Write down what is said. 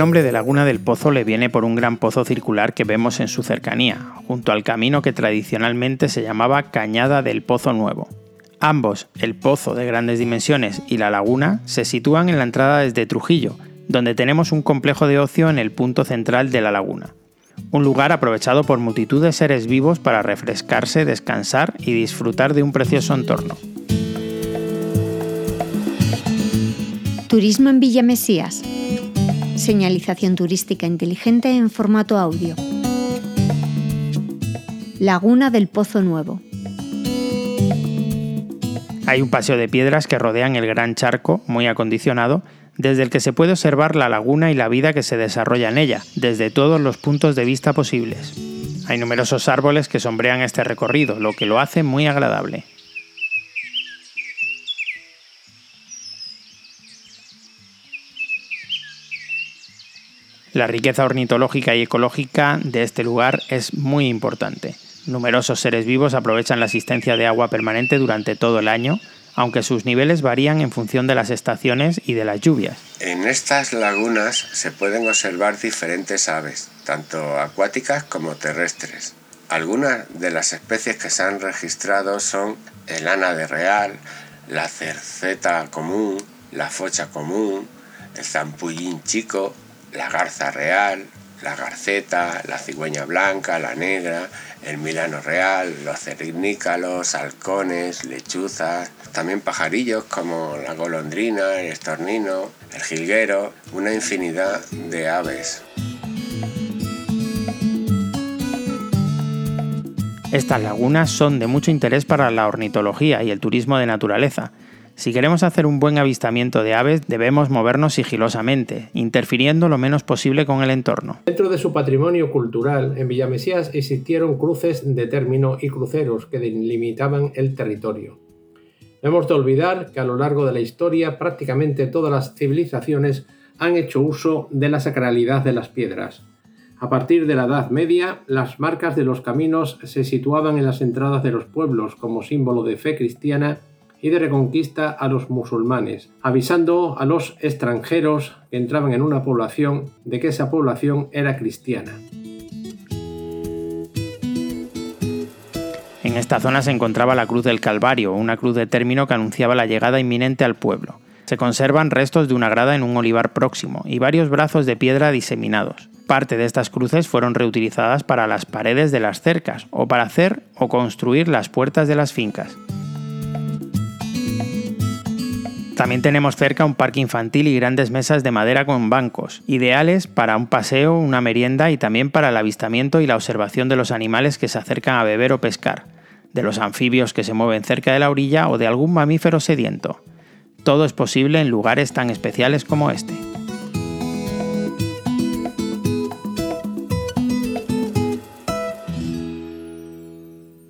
nombre de Laguna del Pozo le viene por un gran pozo circular que vemos en su cercanía, junto al camino que tradicionalmente se llamaba Cañada del Pozo Nuevo. Ambos, el pozo de grandes dimensiones y la laguna, se sitúan en la entrada desde Trujillo, donde tenemos un complejo de ocio en el punto central de la laguna. Un lugar aprovechado por multitud de seres vivos para refrescarse, descansar y disfrutar de un precioso entorno. Turismo en Villa Mesías. Señalización turística inteligente en formato audio. Laguna del Pozo Nuevo. Hay un paseo de piedras que rodean el gran charco, muy acondicionado, desde el que se puede observar la laguna y la vida que se desarrolla en ella, desde todos los puntos de vista posibles. Hay numerosos árboles que sombrean este recorrido, lo que lo hace muy agradable. La riqueza ornitológica y ecológica de este lugar es muy importante. Numerosos seres vivos aprovechan la asistencia de agua permanente durante todo el año, aunque sus niveles varían en función de las estaciones y de las lluvias. En estas lagunas se pueden observar diferentes aves, tanto acuáticas como terrestres. Algunas de las especies que se han registrado son el ana de real, la cerceta común, la focha común, el zampullín chico, la garza real, la garceta, la cigüeña blanca, la negra, el milano real, los cernícalos, halcones, lechuzas, también pajarillos como la golondrina, el estornino, el jilguero, una infinidad de aves. Estas lagunas son de mucho interés para la ornitología y el turismo de naturaleza, si queremos hacer un buen avistamiento de aves, debemos movernos sigilosamente, interfiriendo lo menos posible con el entorno. Dentro de su patrimonio cultural, en Villamesías existieron cruces de término y cruceros que delimitaban el territorio. No hemos de olvidar que a lo largo de la historia prácticamente todas las civilizaciones han hecho uso de la sacralidad de las piedras. A partir de la Edad Media, las marcas de los caminos se situaban en las entradas de los pueblos como símbolo de fe cristiana y de reconquista a los musulmanes, avisando a los extranjeros que entraban en una población de que esa población era cristiana. En esta zona se encontraba la Cruz del Calvario, una cruz de término que anunciaba la llegada inminente al pueblo. Se conservan restos de una grada en un olivar próximo y varios brazos de piedra diseminados. Parte de estas cruces fueron reutilizadas para las paredes de las cercas o para hacer o construir las puertas de las fincas. También tenemos cerca un parque infantil y grandes mesas de madera con bancos, ideales para un paseo, una merienda y también para el avistamiento y la observación de los animales que se acercan a beber o pescar, de los anfibios que se mueven cerca de la orilla o de algún mamífero sediento. Todo es posible en lugares tan especiales como este.